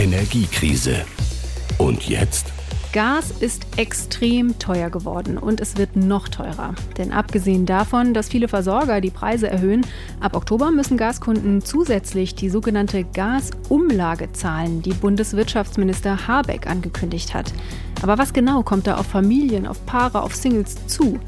Energiekrise. Und jetzt? Gas ist extrem teuer geworden und es wird noch teurer. Denn abgesehen davon, dass viele Versorger die Preise erhöhen, ab Oktober müssen Gaskunden zusätzlich die sogenannte Gasumlage zahlen, die Bundeswirtschaftsminister Habeck angekündigt hat. Aber was genau kommt da auf Familien, auf Paare, auf Singles zu?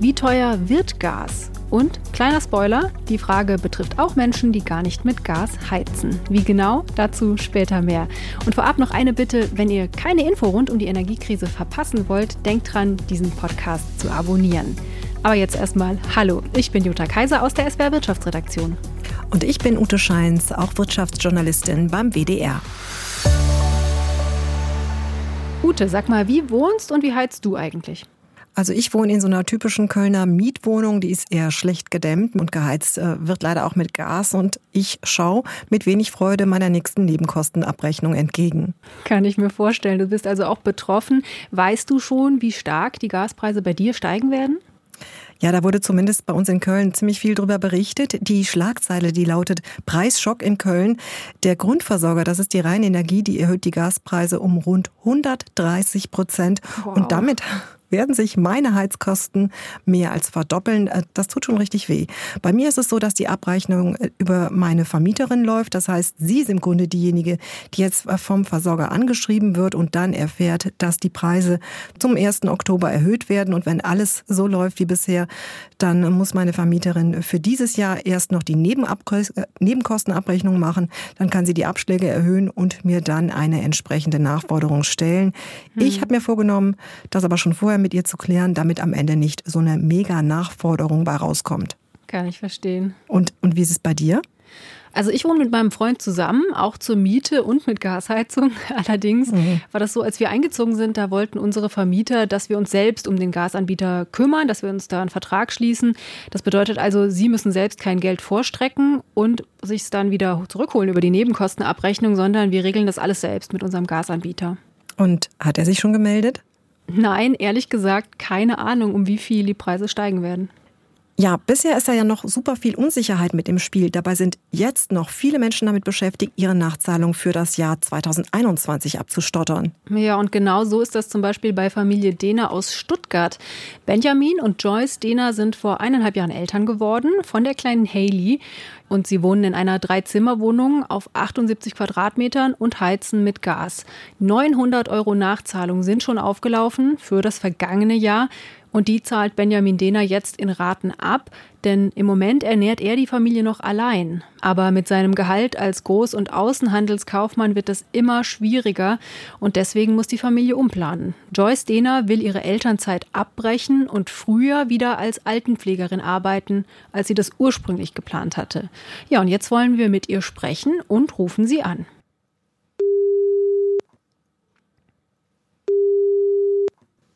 Wie teuer wird Gas? Und kleiner Spoiler, die Frage betrifft auch Menschen, die gar nicht mit Gas heizen. Wie genau? Dazu später mehr. Und vorab noch eine Bitte, wenn ihr keine Info rund um die Energiekrise verpassen wollt, denkt dran, diesen Podcast zu abonnieren. Aber jetzt erstmal Hallo, ich bin Jutta Kaiser aus der SWR Wirtschaftsredaktion. Und ich bin Ute Scheins, auch Wirtschaftsjournalistin beim WDR. Ute, sag mal, wie wohnst und wie heizt du eigentlich? Also ich wohne in so einer typischen Kölner Mietwohnung, die ist eher schlecht gedämmt und geheizt äh, wird leider auch mit Gas und ich schaue mit wenig Freude meiner nächsten Nebenkostenabrechnung entgegen. Kann ich mir vorstellen. Du bist also auch betroffen. Weißt du schon, wie stark die Gaspreise bei dir steigen werden? Ja, da wurde zumindest bei uns in Köln ziemlich viel drüber berichtet. Die Schlagzeile, die lautet Preisschock in Köln. Der Grundversorger, das ist die Rheinenergie, die erhöht die Gaspreise um rund 130 Prozent. Wow. Und damit werden sich meine Heizkosten mehr als verdoppeln. Äh, das tut schon richtig weh. Bei mir ist es so, dass die Abrechnung äh, über meine Vermieterin läuft. Das heißt, sie ist im Grunde diejenige, die jetzt äh, vom Versorger angeschrieben wird und dann erfährt, dass die Preise zum 1. Oktober erhöht werden. Und wenn alles so läuft wie bisher, dann muss meine Vermieterin für dieses Jahr erst noch die Nebenkostenabrechnung machen. Dann kann sie die Abschläge erhöhen und mir dann eine entsprechende Nachforderung stellen. Hm. Ich habe mir vorgenommen, das aber schon vorher mit ihr zu klären, damit am Ende nicht so eine mega Nachforderung bei rauskommt. Kann ich verstehen. Und, und wie ist es bei dir? Also ich wohne mit meinem Freund zusammen, auch zur Miete und mit Gasheizung. Allerdings mhm. war das so, als wir eingezogen sind, da wollten unsere Vermieter, dass wir uns selbst um den Gasanbieter kümmern, dass wir uns da einen Vertrag schließen. Das bedeutet also, sie müssen selbst kein Geld vorstrecken und sich dann wieder zurückholen über die Nebenkostenabrechnung, sondern wir regeln das alles selbst mit unserem Gasanbieter. Und hat er sich schon gemeldet? Nein, ehrlich gesagt, keine Ahnung, um wie viel die Preise steigen werden. Ja, bisher ist da ja noch super viel Unsicherheit mit im Spiel. Dabei sind jetzt noch viele Menschen damit beschäftigt, ihre Nachzahlung für das Jahr 2021 abzustottern. Ja, und genau so ist das zum Beispiel bei Familie Dehner aus Stuttgart. Benjamin und Joyce Dehner sind vor eineinhalb Jahren Eltern geworden von der kleinen Haley. Und sie wohnen in einer Dreizimmerwohnung auf 78 Quadratmetern und heizen mit Gas. 900 Euro Nachzahlung sind schon aufgelaufen für das vergangene Jahr. Und die zahlt Benjamin Dehner jetzt in Raten ab, denn im Moment ernährt er die Familie noch allein. Aber mit seinem Gehalt als Groß- und Außenhandelskaufmann wird das immer schwieriger und deswegen muss die Familie umplanen. Joyce Dehner will ihre Elternzeit abbrechen und früher wieder als Altenpflegerin arbeiten, als sie das ursprünglich geplant hatte. Ja, und jetzt wollen wir mit ihr sprechen und rufen sie an.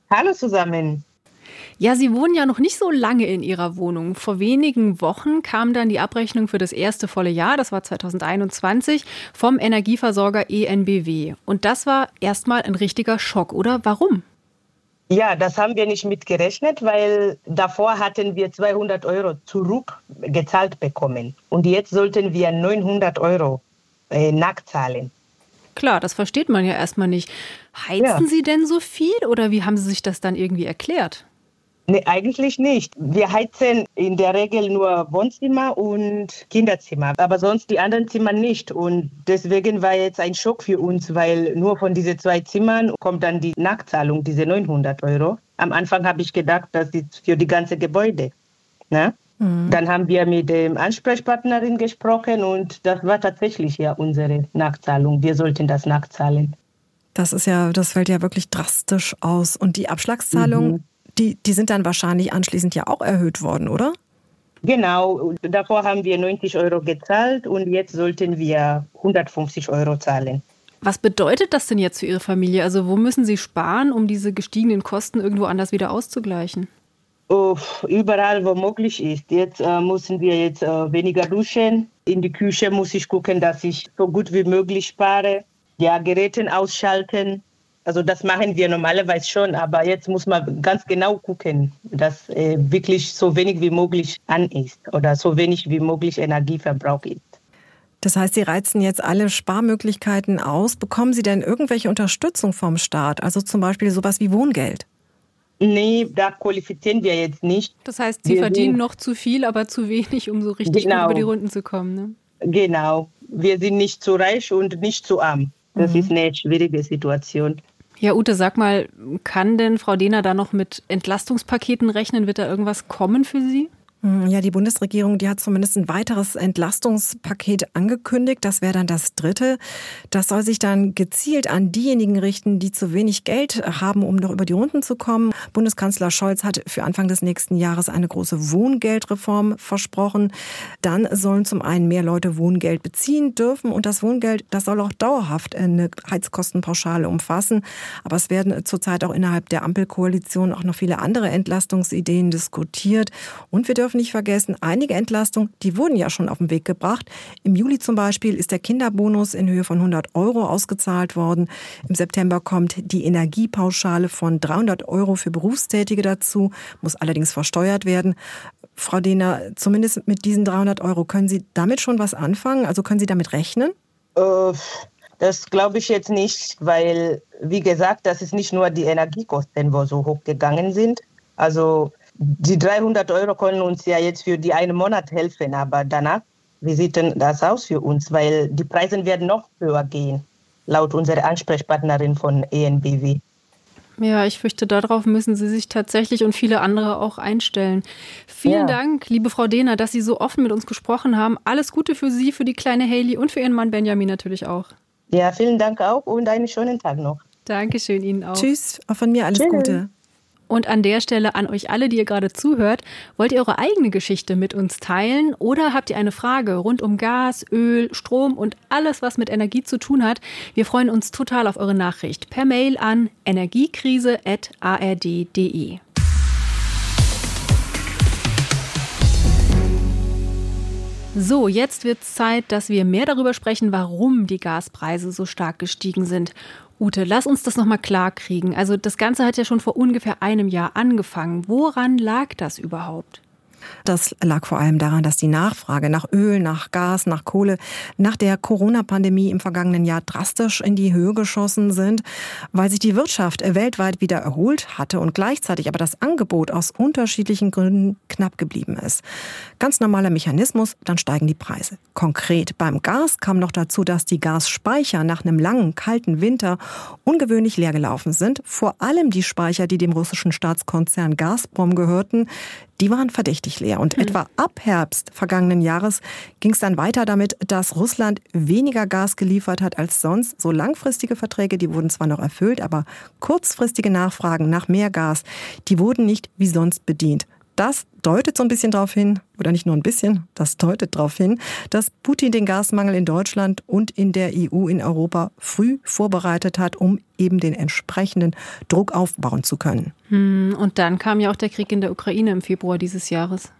Hallo zusammen. Ja, Sie wohnen ja noch nicht so lange in Ihrer Wohnung. Vor wenigen Wochen kam dann die Abrechnung für das erste volle Jahr, das war 2021, vom Energieversorger ENBW. Und das war erstmal ein richtiger Schock, oder? Warum? Ja, das haben wir nicht mitgerechnet, weil davor hatten wir 200 Euro zurückgezahlt bekommen. Und jetzt sollten wir 900 Euro äh, nachzahlen. Klar, das versteht man ja erstmal nicht. Heizen ja. Sie denn so viel oder wie haben Sie sich das dann irgendwie erklärt? Nee, eigentlich nicht. Wir heizen in der Regel nur Wohnzimmer und Kinderzimmer, aber sonst die anderen Zimmer nicht. Und deswegen war jetzt ein Schock für uns, weil nur von diesen zwei Zimmern kommt dann die Nachzahlung, diese 900 Euro. Am Anfang habe ich gedacht, das ist für die ganze Gebäude. Ne? Mhm. Dann haben wir mit dem Ansprechpartnerin gesprochen und das war tatsächlich ja unsere Nachzahlung. Wir sollten das nachzahlen. Das ist ja, das fällt ja wirklich drastisch aus. Und die Abschlagszahlung, mhm die, die sind dann wahrscheinlich anschließend ja auch erhöht worden, oder? Genau, davor haben wir 90 Euro gezahlt und jetzt sollten wir 150 Euro zahlen. Was bedeutet das denn jetzt für Ihre Familie? Also wo müssen Sie sparen, um diese gestiegenen Kosten irgendwo anders wieder auszugleichen? Oh, überall, wo möglich ist. Jetzt äh, müssen wir jetzt äh, weniger duschen. In die Küche muss ich gucken, dass ich so gut wie möglich spare. Ja, Geräte ausschalten. Also das machen wir normalerweise schon, aber jetzt muss man ganz genau gucken, dass äh, wirklich so wenig wie möglich an ist oder so wenig wie möglich Energieverbrauch ist. Das heißt, Sie reizen jetzt alle Sparmöglichkeiten aus. Bekommen Sie denn irgendwelche Unterstützung vom Staat? Also zum Beispiel sowas wie Wohngeld? Nee, da qualifizieren wir jetzt nicht. Das heißt, Sie wir verdienen noch zu viel, aber zu wenig, um so richtig genau. über die Runden zu kommen. Ne? Genau. Wir sind nicht zu reich und nicht zu arm. Das mhm. ist eine schwierige Situation. Ja, Ute, sag mal, kann denn Frau Dehner da noch mit Entlastungspaketen rechnen? Wird da irgendwas kommen für Sie? Hm, ja, die Bundesregierung, die hat zumindest ein weiteres Entlastungspaket angekündigt. Das wäre dann das dritte. Das soll sich dann gezielt an diejenigen richten, die zu wenig Geld haben, um noch über die Runden zu kommen. Bundeskanzler Scholz hat für Anfang des nächsten Jahres eine große Wohngeldreform versprochen. Dann sollen zum einen mehr Leute Wohngeld beziehen dürfen und das Wohngeld, das soll auch dauerhaft eine Heizkostenpauschale umfassen. Aber es werden zurzeit auch innerhalb der Ampelkoalition auch noch viele andere Entlastungsideen diskutiert und wir dürfen dürfen nicht vergessen, einige Entlastungen, die wurden ja schon auf den Weg gebracht. Im Juli zum Beispiel ist der Kinderbonus in Höhe von 100 Euro ausgezahlt worden. Im September kommt die Energiepauschale von 300 Euro für Berufstätige dazu, muss allerdings versteuert werden. Frau Dehner, zumindest mit diesen 300 Euro, können Sie damit schon was anfangen? Also können Sie damit rechnen? Äh, das glaube ich jetzt nicht, weil, wie gesagt, das ist nicht nur die Energiekosten, wo so hoch gegangen sind. Also die 300 Euro können uns ja jetzt für die einen Monat helfen, aber danach, wie sieht denn das aus für uns? Weil die Preise werden noch höher gehen, laut unserer Ansprechpartnerin von ENBW. Ja, ich fürchte, darauf müssen Sie sich tatsächlich und viele andere auch einstellen. Vielen ja. Dank, liebe Frau Dehner, dass Sie so offen mit uns gesprochen haben. Alles Gute für Sie, für die kleine Haley und für Ihren Mann Benjamin natürlich auch. Ja, vielen Dank auch und einen schönen Tag noch. Dankeschön Ihnen auch. Tschüss, auch von mir alles Tschüss. Gute. Und an der Stelle an euch alle, die ihr gerade zuhört, wollt ihr eure eigene Geschichte mit uns teilen oder habt ihr eine Frage rund um Gas, Öl, Strom und alles, was mit Energie zu tun hat? Wir freuen uns total auf eure Nachricht per Mail an energiekrise.ard.de. So, jetzt wird es Zeit, dass wir mehr darüber sprechen, warum die Gaspreise so stark gestiegen sind. Ute, lass uns das nochmal klar kriegen. Also das Ganze hat ja schon vor ungefähr einem Jahr angefangen. Woran lag das überhaupt? Das lag vor allem daran, dass die Nachfrage nach Öl, nach Gas, nach Kohle nach der Corona-Pandemie im vergangenen Jahr drastisch in die Höhe geschossen sind, weil sich die Wirtschaft weltweit wieder erholt hatte und gleichzeitig aber das Angebot aus unterschiedlichen Gründen knapp geblieben ist. Ganz normaler Mechanismus, dann steigen die Preise. Konkret beim Gas kam noch dazu, dass die Gasspeicher nach einem langen, kalten Winter ungewöhnlich leer gelaufen sind. Vor allem die Speicher, die dem russischen Staatskonzern Gazprom gehörten, die waren verdächtig leer. Und mhm. etwa ab Herbst vergangenen Jahres ging es dann weiter damit, dass Russland weniger Gas geliefert hat als sonst. So langfristige Verträge, die wurden zwar noch erfüllt, aber kurzfristige Nachfragen nach mehr Gas, die wurden nicht wie sonst bedient. Das deutet so ein bisschen darauf hin, oder nicht nur ein bisschen, das deutet darauf hin, dass Putin den Gasmangel in Deutschland und in der EU, in Europa früh vorbereitet hat, um eben den entsprechenden Druck aufbauen zu können. Hm, und dann kam ja auch der Krieg in der Ukraine im Februar dieses Jahres.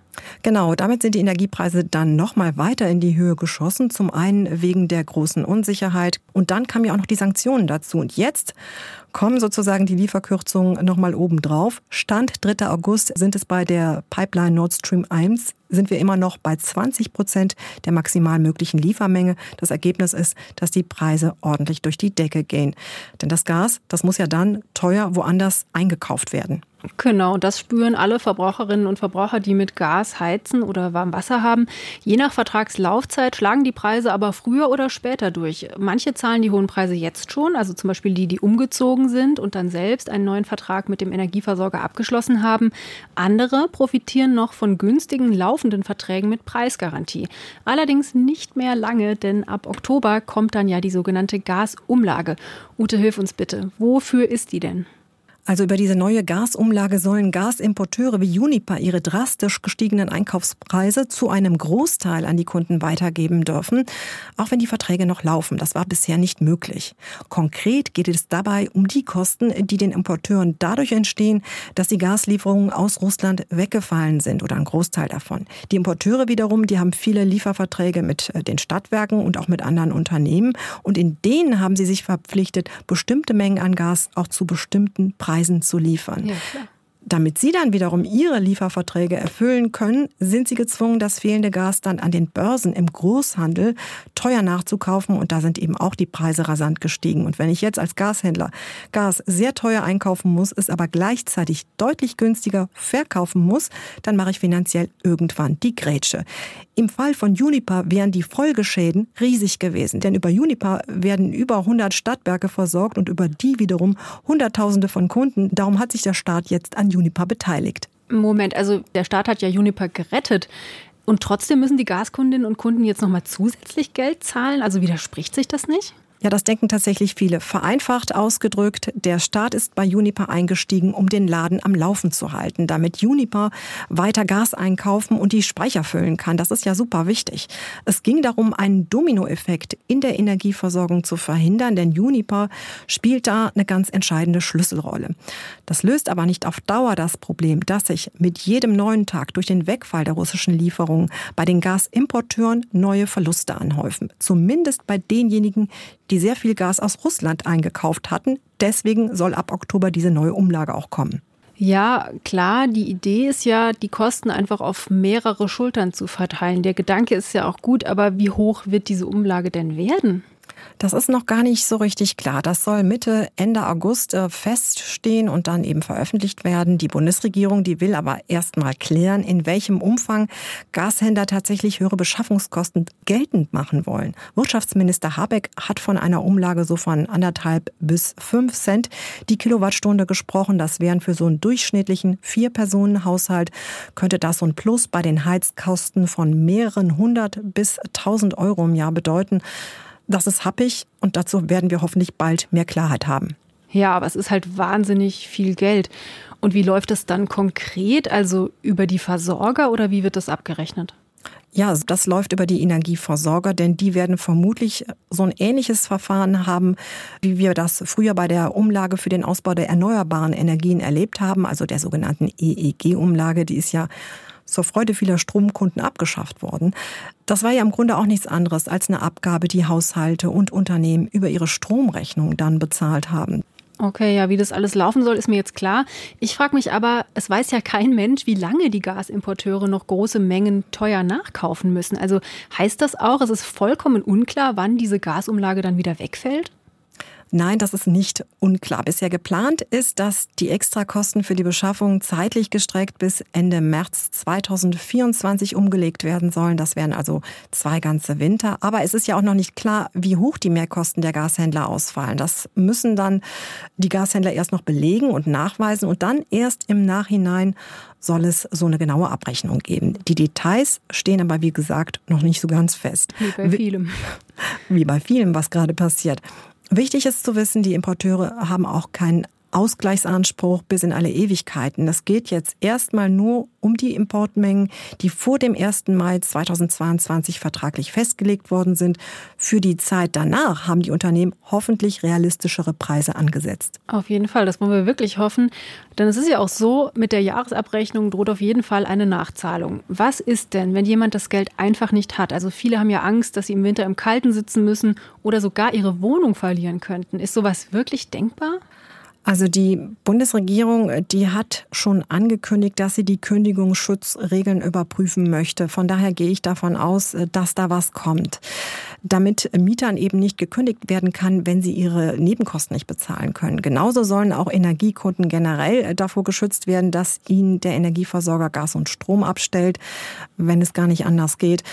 Genau, damit sind die Energiepreise dann nochmal weiter in die Höhe geschossen. Zum einen wegen der großen Unsicherheit und dann kamen ja auch noch die Sanktionen dazu. Und jetzt kommen sozusagen die Lieferkürzungen nochmal obendrauf. Stand 3. August sind es bei der Pipeline Nord Stream 1 sind wir immer noch bei 20 Prozent der maximal möglichen Liefermenge. Das Ergebnis ist, dass die Preise ordentlich durch die Decke gehen. Denn das Gas, das muss ja dann teuer woanders eingekauft werden. Genau, das spüren alle Verbraucherinnen und Verbraucher, die mit Gas heizen oder warm Wasser haben. Je nach Vertragslaufzeit schlagen die Preise aber früher oder später durch. Manche zahlen die hohen Preise jetzt schon, also zum Beispiel die, die umgezogen sind und dann selbst einen neuen Vertrag mit dem Energieversorger abgeschlossen haben. Andere profitieren noch von günstigen laufenden Verträgen mit Preisgarantie. Allerdings nicht mehr lange, denn ab Oktober kommt dann ja die sogenannte Gasumlage. Ute, hilf uns bitte. Wofür ist die denn? Also über diese neue Gasumlage sollen Gasimporteure wie Uniper ihre drastisch gestiegenen Einkaufspreise zu einem Großteil an die Kunden weitergeben dürfen, auch wenn die Verträge noch laufen. Das war bisher nicht möglich. Konkret geht es dabei um die Kosten, die den Importeuren dadurch entstehen, dass die Gaslieferungen aus Russland weggefallen sind oder ein Großteil davon. Die Importeure wiederum, die haben viele Lieferverträge mit äh, den Stadtwerken und auch mit anderen Unternehmen und in denen haben sie sich verpflichtet, bestimmte Mengen an Gas auch zu bestimmten Preisen Preisen zu liefern. Ja, Damit sie dann wiederum ihre Lieferverträge erfüllen können, sind sie gezwungen, das fehlende Gas dann an den Börsen im Großhandel teuer nachzukaufen und da sind eben auch die Preise rasant gestiegen. Und wenn ich jetzt als Gashändler Gas sehr teuer einkaufen muss, es aber gleichzeitig deutlich günstiger verkaufen muss, dann mache ich finanziell irgendwann die Grätsche. Im Fall von Juniper wären die Folgeschäden riesig gewesen, denn über Juniper werden über 100 Stadtwerke versorgt und über die wiederum Hunderttausende von Kunden. Darum hat sich der Staat jetzt an Juniper beteiligt. Moment, also der Staat hat ja Juniper gerettet. Und trotzdem müssen die Gaskundinnen und Kunden jetzt nochmal zusätzlich Geld zahlen? Also widerspricht sich das nicht? Ja, das denken tatsächlich viele. Vereinfacht ausgedrückt, der Staat ist bei Juniper eingestiegen, um den Laden am Laufen zu halten, damit Juniper weiter Gas einkaufen und die Speicher füllen kann. Das ist ja super wichtig. Es ging darum, einen Dominoeffekt in der Energieversorgung zu verhindern, denn Juniper spielt da eine ganz entscheidende Schlüsselrolle. Das löst aber nicht auf Dauer das Problem, dass sich mit jedem neuen Tag durch den Wegfall der russischen Lieferungen bei den Gasimporteuren neue Verluste anhäufen. Zumindest bei denjenigen, die sehr viel Gas aus Russland eingekauft hatten. Deswegen soll ab Oktober diese neue Umlage auch kommen. Ja, klar, die Idee ist ja, die Kosten einfach auf mehrere Schultern zu verteilen. Der Gedanke ist ja auch gut, aber wie hoch wird diese Umlage denn werden? Das ist noch gar nicht so richtig klar. Das soll Mitte, Ende August äh, feststehen und dann eben veröffentlicht werden. Die Bundesregierung, die will aber erst mal klären, in welchem Umfang Gashändler tatsächlich höhere Beschaffungskosten geltend machen wollen. Wirtschaftsminister Habeck hat von einer Umlage so von anderthalb bis fünf Cent die Kilowattstunde gesprochen. Das wären für so einen durchschnittlichen Vier-Personen-Haushalt könnte das so ein Plus bei den Heizkosten von mehreren hundert bis tausend Euro im Jahr bedeuten. Das ist happig und dazu werden wir hoffentlich bald mehr Klarheit haben. Ja, aber es ist halt wahnsinnig viel Geld. Und wie läuft das dann konkret? Also über die Versorger oder wie wird das abgerechnet? Ja, das läuft über die Energieversorger, denn die werden vermutlich so ein ähnliches Verfahren haben, wie wir das früher bei der Umlage für den Ausbau der erneuerbaren Energien erlebt haben, also der sogenannten EEG-Umlage. Die ist ja zur Freude vieler Stromkunden abgeschafft worden. Das war ja im Grunde auch nichts anderes als eine Abgabe, die Haushalte und Unternehmen über ihre Stromrechnung dann bezahlt haben. Okay, ja, wie das alles laufen soll, ist mir jetzt klar. Ich frage mich aber, es weiß ja kein Mensch, wie lange die Gasimporteure noch große Mengen teuer nachkaufen müssen. Also heißt das auch, es ist vollkommen unklar, wann diese Gasumlage dann wieder wegfällt? Nein, das ist nicht unklar. Bisher geplant ist, dass die Extrakosten für die Beschaffung zeitlich gestreckt bis Ende März 2024 umgelegt werden sollen. Das wären also zwei ganze Winter. Aber es ist ja auch noch nicht klar, wie hoch die Mehrkosten der Gashändler ausfallen. Das müssen dann die Gashändler erst noch belegen und nachweisen und dann erst im Nachhinein soll es so eine genaue Abrechnung geben. Die Details stehen aber, wie gesagt, noch nicht so ganz fest. Wie bei vielem. Wie bei vielem, was gerade passiert. Wichtig ist zu wissen, die Importeure haben auch keinen Ausgleichsanspruch bis in alle Ewigkeiten. Das geht jetzt erstmal nur um die Importmengen, die vor dem 1. Mai 2022 vertraglich festgelegt worden sind. Für die Zeit danach haben die Unternehmen hoffentlich realistischere Preise angesetzt. Auf jeden Fall, das wollen wir wirklich hoffen. Denn es ist ja auch so, mit der Jahresabrechnung droht auf jeden Fall eine Nachzahlung. Was ist denn, wenn jemand das Geld einfach nicht hat? Also viele haben ja Angst, dass sie im Winter im Kalten sitzen müssen oder sogar ihre Wohnung verlieren könnten. Ist sowas wirklich denkbar? Also die Bundesregierung, die hat schon angekündigt, dass sie die Kündigungsschutzregeln überprüfen möchte. Von daher gehe ich davon aus, dass da was kommt. Damit Mietern eben nicht gekündigt werden kann, wenn sie ihre Nebenkosten nicht bezahlen können. Genauso sollen auch Energiekunden generell davor geschützt werden, dass ihnen der Energieversorger Gas und Strom abstellt, wenn es gar nicht anders geht.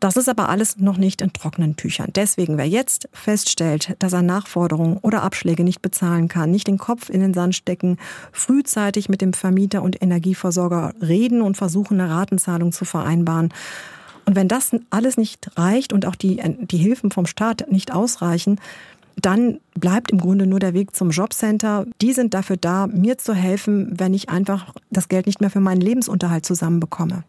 Das ist aber alles noch nicht in trockenen Tüchern. Deswegen, wer jetzt feststellt, dass er Nachforderungen oder Abschläge nicht bezahlen kann, nicht den Kopf in den Sand stecken, frühzeitig mit dem Vermieter und Energieversorger reden und versuchen, eine Ratenzahlung zu vereinbaren. Und wenn das alles nicht reicht und auch die, die Hilfen vom Staat nicht ausreichen, dann bleibt im Grunde nur der Weg zum Jobcenter. Die sind dafür da, mir zu helfen, wenn ich einfach das Geld nicht mehr für meinen Lebensunterhalt zusammenbekomme.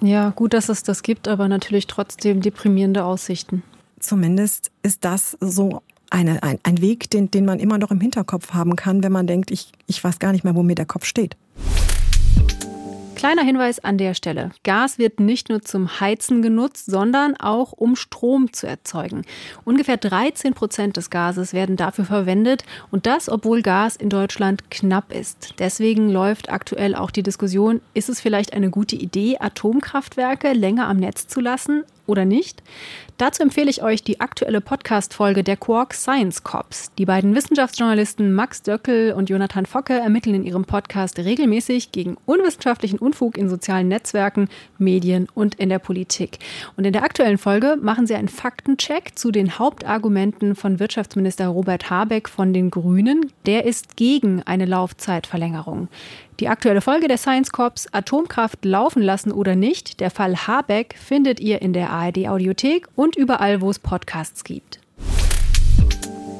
Ja, gut, dass es das gibt, aber natürlich trotzdem deprimierende Aussichten. Zumindest ist das so eine, ein, ein Weg, den, den man immer noch im Hinterkopf haben kann, wenn man denkt, ich, ich weiß gar nicht mehr, wo mir der Kopf steht. Kleiner Hinweis an der Stelle. Gas wird nicht nur zum Heizen genutzt, sondern auch um Strom zu erzeugen. Ungefähr 13 Prozent des Gases werden dafür verwendet und das, obwohl Gas in Deutschland knapp ist. Deswegen läuft aktuell auch die Diskussion, ist es vielleicht eine gute Idee, Atomkraftwerke länger am Netz zu lassen? Oder nicht? Dazu empfehle ich euch die aktuelle Podcast-Folge der Quark Science Cops. Die beiden Wissenschaftsjournalisten Max Döckel und Jonathan Focke ermitteln in ihrem Podcast regelmäßig gegen unwissenschaftlichen Unfug in sozialen Netzwerken, Medien und in der Politik. Und in der aktuellen Folge machen sie einen Faktencheck zu den Hauptargumenten von Wirtschaftsminister Robert Habeck von den Grünen. Der ist gegen eine Laufzeitverlängerung. Die aktuelle Folge der Science Corps Atomkraft laufen lassen oder nicht, der Fall Habeck, findet ihr in der ARD Audiothek und überall, wo es Podcasts gibt.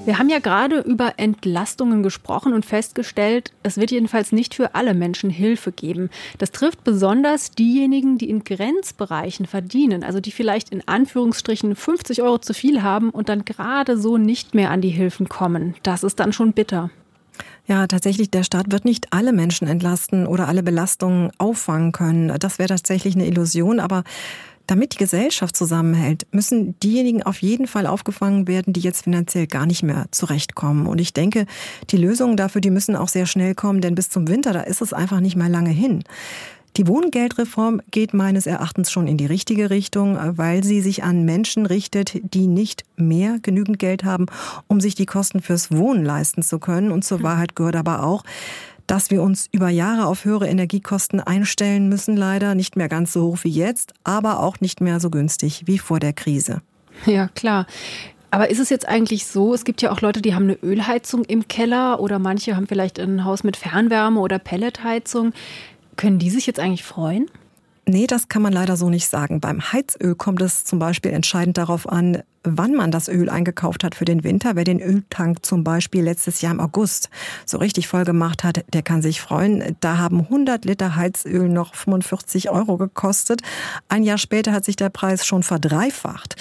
Wir haben ja gerade über Entlastungen gesprochen und festgestellt, es wird jedenfalls nicht für alle Menschen Hilfe geben. Das trifft besonders diejenigen, die in Grenzbereichen verdienen, also die vielleicht in Anführungsstrichen 50 Euro zu viel haben und dann gerade so nicht mehr an die Hilfen kommen. Das ist dann schon bitter. Ja, tatsächlich, der Staat wird nicht alle Menschen entlasten oder alle Belastungen auffangen können. Das wäre tatsächlich eine Illusion, aber damit die Gesellschaft zusammenhält, müssen diejenigen auf jeden Fall aufgefangen werden, die jetzt finanziell gar nicht mehr zurechtkommen. Und ich denke, die Lösungen dafür, die müssen auch sehr schnell kommen, denn bis zum Winter, da ist es einfach nicht mehr lange hin. Die Wohngeldreform geht meines Erachtens schon in die richtige Richtung, weil sie sich an Menschen richtet, die nicht mehr genügend Geld haben, um sich die Kosten fürs Wohnen leisten zu können. Und zur hm. Wahrheit gehört aber auch, dass wir uns über Jahre auf höhere Energiekosten einstellen müssen, leider nicht mehr ganz so hoch wie jetzt, aber auch nicht mehr so günstig wie vor der Krise. Ja, klar. Aber ist es jetzt eigentlich so, es gibt ja auch Leute, die haben eine Ölheizung im Keller oder manche haben vielleicht ein Haus mit Fernwärme oder Pelletheizung. Können die sich jetzt eigentlich freuen? Nee, das kann man leider so nicht sagen. Beim Heizöl kommt es zum Beispiel entscheidend darauf an, wann man das Öl eingekauft hat für den Winter. Wer den Öltank zum Beispiel letztes Jahr im August so richtig voll gemacht hat, der kann sich freuen. Da haben 100 Liter Heizöl noch 45 Euro gekostet. Ein Jahr später hat sich der Preis schon verdreifacht.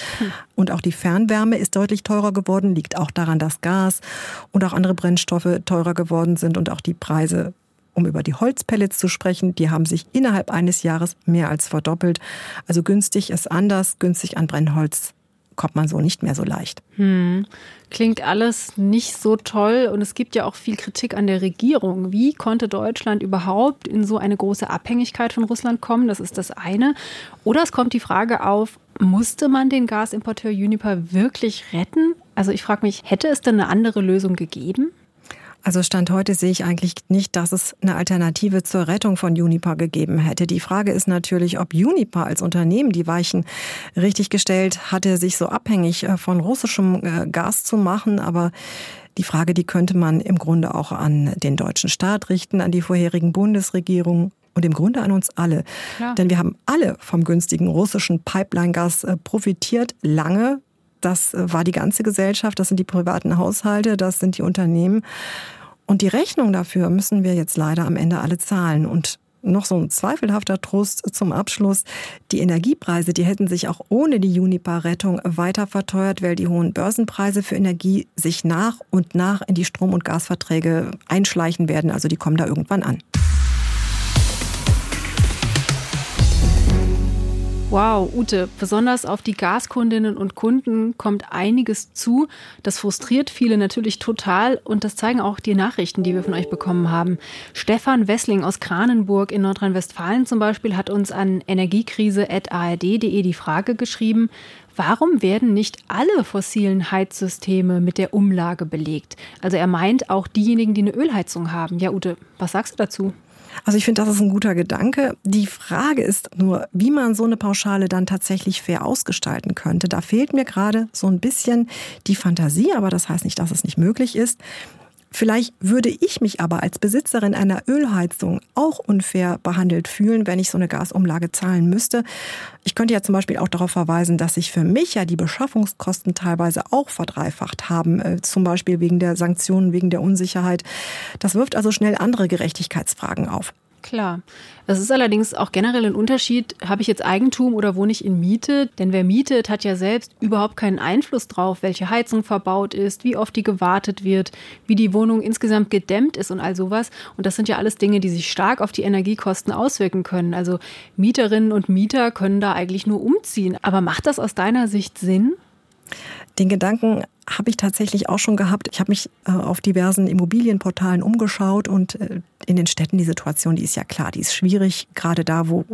Und auch die Fernwärme ist deutlich teurer geworden, liegt auch daran, dass Gas und auch andere Brennstoffe teurer geworden sind und auch die Preise um über die Holzpellets zu sprechen, die haben sich innerhalb eines Jahres mehr als verdoppelt. Also günstig ist anders, günstig an Brennholz kommt man so nicht mehr so leicht. Hm. Klingt alles nicht so toll und es gibt ja auch viel Kritik an der Regierung. Wie konnte Deutschland überhaupt in so eine große Abhängigkeit von Russland kommen? Das ist das eine. Oder es kommt die Frage auf, musste man den Gasimporteur Uniper wirklich retten? Also ich frage mich, hätte es denn eine andere Lösung gegeben? Also Stand heute sehe ich eigentlich nicht, dass es eine Alternative zur Rettung von Unipa gegeben hätte. Die Frage ist natürlich, ob Unipa als Unternehmen die Weichen richtig gestellt hatte, sich so abhängig äh, von russischem äh, Gas zu machen. Aber die Frage, die könnte man im Grunde auch an den deutschen Staat richten, an die vorherigen Bundesregierungen und im Grunde an uns alle. Klar. Denn wir haben alle vom günstigen russischen Pipeline-Gas äh, profitiert, lange das äh, war die ganze Gesellschaft, das sind die privaten Haushalte, das sind die Unternehmen. Und die Rechnung dafür müssen wir jetzt leider am Ende alle zahlen. Und noch so ein zweifelhafter Trost zum Abschluss. Die Energiepreise, die hätten sich auch ohne die Juniper-Rettung weiter verteuert, weil die hohen Börsenpreise für Energie sich nach und nach in die Strom- und Gasverträge einschleichen werden. Also die kommen da irgendwann an. Wow, Ute, besonders auf die Gaskundinnen und Kunden kommt einiges zu. Das frustriert viele natürlich total und das zeigen auch die Nachrichten, die wir von euch bekommen haben. Stefan Wessling aus Kranenburg in Nordrhein-Westfalen zum Beispiel hat uns an energiekrise.ard.de die Frage geschrieben, Warum werden nicht alle fossilen Heizsysteme mit der Umlage belegt? Also er meint auch diejenigen, die eine Ölheizung haben. Ja, Ute, was sagst du dazu? Also ich finde, das ist ein guter Gedanke. Die Frage ist nur, wie man so eine Pauschale dann tatsächlich fair ausgestalten könnte. Da fehlt mir gerade so ein bisschen die Fantasie, aber das heißt nicht, dass es nicht möglich ist. Vielleicht würde ich mich aber als Besitzerin einer Ölheizung auch unfair behandelt fühlen, wenn ich so eine Gasumlage zahlen müsste. Ich könnte ja zum Beispiel auch darauf verweisen, dass sich für mich ja die Beschaffungskosten teilweise auch verdreifacht haben, äh, zum Beispiel wegen der Sanktionen, wegen der Unsicherheit. Das wirft also schnell andere Gerechtigkeitsfragen auf. Klar. Es ist allerdings auch generell ein Unterschied, habe ich jetzt Eigentum oder wohne ich in Miete? Denn wer mietet, hat ja selbst überhaupt keinen Einfluss drauf, welche Heizung verbaut ist, wie oft die gewartet wird, wie die Wohnung insgesamt gedämmt ist und all sowas. Und das sind ja alles Dinge, die sich stark auf die Energiekosten auswirken können. Also Mieterinnen und Mieter können da eigentlich nur umziehen. Aber macht das aus deiner Sicht Sinn? Den Gedanken habe ich tatsächlich auch schon gehabt. Ich habe mich äh, auf diversen Immobilienportalen umgeschaut und äh, in den Städten die Situation, die ist ja klar, die ist schwierig, gerade da, wo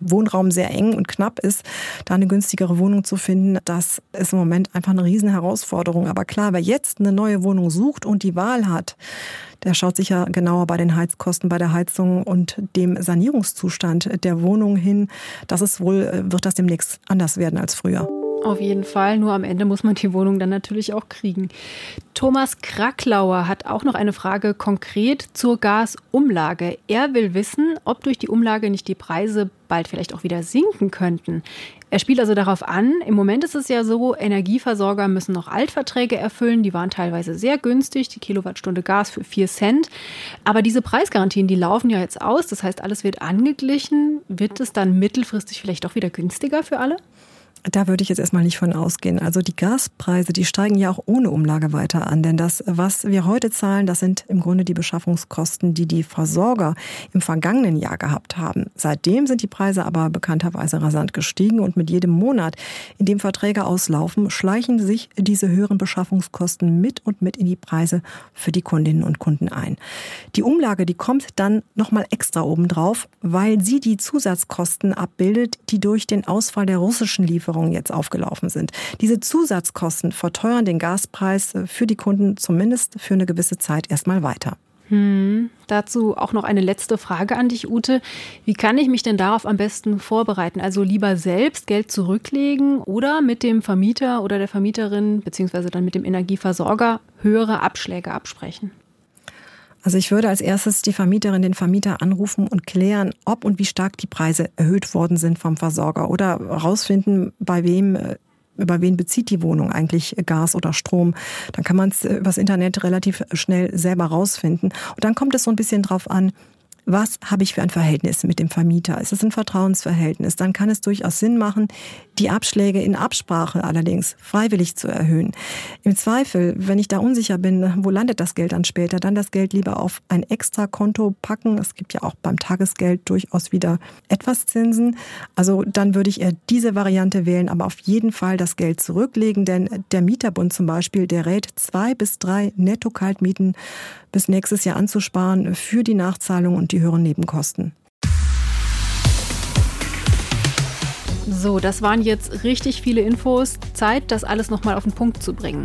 Wohnraum sehr eng und knapp ist, da eine günstigere Wohnung zu finden, das ist im Moment einfach eine riesen Herausforderung. Aber klar, wer jetzt eine neue Wohnung sucht und die Wahl hat, der schaut sicher genauer bei den Heizkosten, bei der Heizung und dem Sanierungszustand der Wohnung hin. Das ist wohl, äh, wird das demnächst anders werden als früher. Auf jeden Fall, nur am Ende muss man die Wohnung dann natürlich auch kriegen. Thomas Kracklauer hat auch noch eine Frage konkret zur Gasumlage. Er will wissen, ob durch die Umlage nicht die Preise bald vielleicht auch wieder sinken könnten. Er spielt also darauf an, im Moment ist es ja so, Energieversorger müssen noch Altverträge erfüllen, die waren teilweise sehr günstig, die Kilowattstunde Gas für 4 Cent. Aber diese Preisgarantien, die laufen ja jetzt aus, das heißt, alles wird angeglichen. Wird es dann mittelfristig vielleicht doch wieder günstiger für alle? Da würde ich jetzt erstmal nicht von ausgehen. Also die Gaspreise, die steigen ja auch ohne Umlage weiter an. Denn das, was wir heute zahlen, das sind im Grunde die Beschaffungskosten, die die Versorger im vergangenen Jahr gehabt haben. Seitdem sind die Preise aber bekannterweise rasant gestiegen und mit jedem Monat, in dem Verträge auslaufen, schleichen sich diese höheren Beschaffungskosten mit und mit in die Preise für die Kundinnen und Kunden ein. Die Umlage, die kommt dann nochmal extra obendrauf, weil sie die Zusatzkosten abbildet, die durch den Ausfall der russischen Lieferung Lieferungen jetzt aufgelaufen sind. Diese Zusatzkosten verteuern den Gaspreis für die Kunden zumindest für eine gewisse Zeit erstmal weiter. Hm. Dazu auch noch eine letzte Frage an dich, Ute. Wie kann ich mich denn darauf am besten vorbereiten? Also lieber selbst Geld zurücklegen oder mit dem Vermieter oder der Vermieterin beziehungsweise dann mit dem Energieversorger höhere Abschläge absprechen? Also ich würde als erstes die Vermieterin, den Vermieter anrufen und klären, ob und wie stark die Preise erhöht worden sind vom Versorger oder herausfinden, bei wem äh, über wen bezieht die Wohnung eigentlich Gas oder Strom. Dann kann man es äh, übers Internet relativ schnell selber rausfinden. Und dann kommt es so ein bisschen drauf an, was habe ich für ein Verhältnis mit dem Vermieter? Ist es ein Vertrauensverhältnis? Dann kann es durchaus Sinn machen, die Abschläge in Absprache allerdings freiwillig zu erhöhen. Im Zweifel, wenn ich da unsicher bin, wo landet das Geld dann später, dann das Geld lieber auf ein extra Konto packen. Es gibt ja auch beim Tagesgeld durchaus wieder etwas Zinsen. Also dann würde ich eher diese Variante wählen, aber auf jeden Fall das Geld zurücklegen, denn der Mieterbund zum Beispiel, der rät zwei bis drei Netto-Kaltmieten bis nächstes Jahr anzusparen für die Nachzahlung und die höheren Nebenkosten. So, das waren jetzt richtig viele Infos. Zeit, das alles nochmal auf den Punkt zu bringen.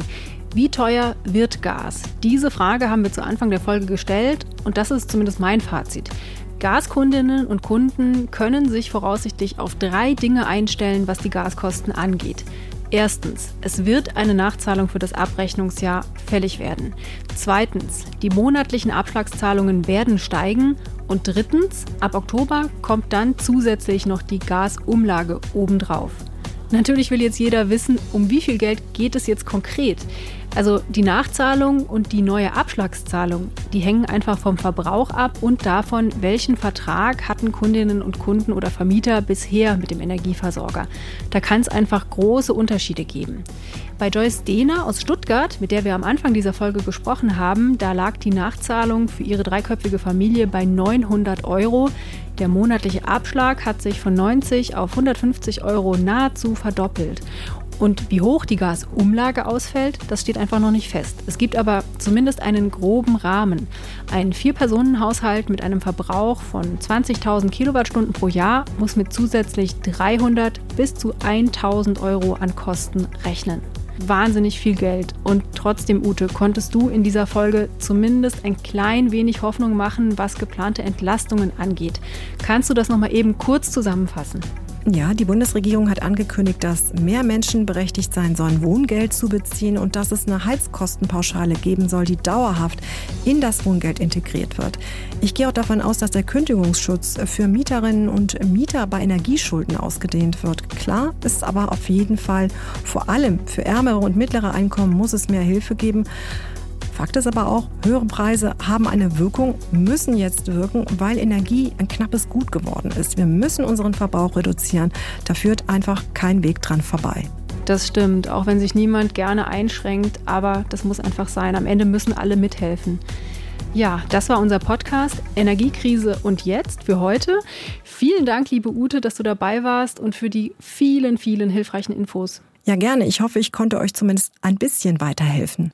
Wie teuer wird Gas? Diese Frage haben wir zu Anfang der Folge gestellt und das ist zumindest mein Fazit. Gaskundinnen und Kunden können sich voraussichtlich auf drei Dinge einstellen, was die Gaskosten angeht. Erstens, es wird eine Nachzahlung für das Abrechnungsjahr fällig werden. Zweitens, die monatlichen Abschlagszahlungen werden steigen. Und drittens, ab Oktober kommt dann zusätzlich noch die Gasumlage obendrauf. Natürlich will jetzt jeder wissen, um wie viel Geld geht es jetzt konkret. Also die Nachzahlung und die neue Abschlagszahlung, die hängen einfach vom Verbrauch ab und davon, welchen Vertrag hatten Kundinnen und Kunden oder Vermieter bisher mit dem Energieversorger. Da kann es einfach große Unterschiede geben. Bei Joyce Dehner aus Stuttgart, mit der wir am Anfang dieser Folge gesprochen haben, da lag die Nachzahlung für ihre dreiköpfige Familie bei 900 Euro. Der monatliche Abschlag hat sich von 90 auf 150 Euro nahezu verdoppelt. Und wie hoch die Gasumlage ausfällt, das steht einfach noch nicht fest. Es gibt aber zumindest einen groben Rahmen. Ein Vier-Personen-Haushalt mit einem Verbrauch von 20.000 Kilowattstunden pro Jahr muss mit zusätzlich 300 bis zu 1.000 Euro an Kosten rechnen. Wahnsinnig viel Geld. Und trotzdem, Ute, konntest du in dieser Folge zumindest ein klein wenig Hoffnung machen, was geplante Entlastungen angeht. Kannst du das nochmal eben kurz zusammenfassen? Ja, die Bundesregierung hat angekündigt, dass mehr Menschen berechtigt sein sollen, Wohngeld zu beziehen und dass es eine Heizkostenpauschale geben soll, die dauerhaft in das Wohngeld integriert wird. Ich gehe auch davon aus, dass der Kündigungsschutz für Mieterinnen und Mieter bei Energieschulden ausgedehnt wird. Klar ist aber auf jeden Fall, vor allem für ärmere und mittlere Einkommen muss es mehr Hilfe geben. Fakt ist aber auch, höhere Preise haben eine Wirkung, müssen jetzt wirken, weil Energie ein knappes Gut geworden ist. Wir müssen unseren Verbrauch reduzieren. Da führt einfach kein Weg dran vorbei. Das stimmt, auch wenn sich niemand gerne einschränkt, aber das muss einfach sein. Am Ende müssen alle mithelfen. Ja, das war unser Podcast Energiekrise und jetzt für heute. Vielen Dank, liebe Ute, dass du dabei warst und für die vielen, vielen hilfreichen Infos. Ja, gerne. Ich hoffe, ich konnte euch zumindest ein bisschen weiterhelfen.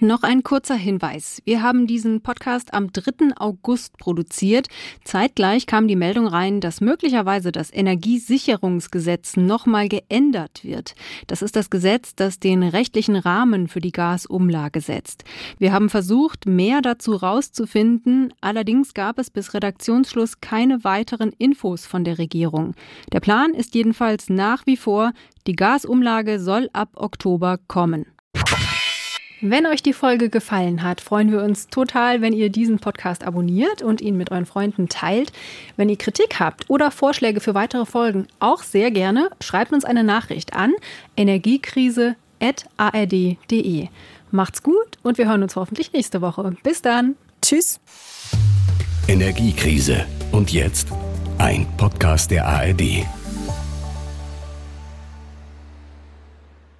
Noch ein kurzer Hinweis. Wir haben diesen Podcast am 3. August produziert. Zeitgleich kam die Meldung rein, dass möglicherweise das Energiesicherungsgesetz nochmal geändert wird. Das ist das Gesetz, das den rechtlichen Rahmen für die Gasumlage setzt. Wir haben versucht, mehr dazu rauszufinden. Allerdings gab es bis Redaktionsschluss keine weiteren Infos von der Regierung. Der Plan ist jedenfalls nach wie vor, die Gasumlage soll ab Oktober kommen. Wenn euch die Folge gefallen hat, freuen wir uns total, wenn ihr diesen Podcast abonniert und ihn mit euren Freunden teilt. Wenn ihr Kritik habt oder Vorschläge für weitere Folgen, auch sehr gerne, schreibt uns eine Nachricht an energiekrise.ard.de. Macht's gut und wir hören uns hoffentlich nächste Woche. Bis dann. Tschüss. Energiekrise. Und jetzt ein Podcast der ARD.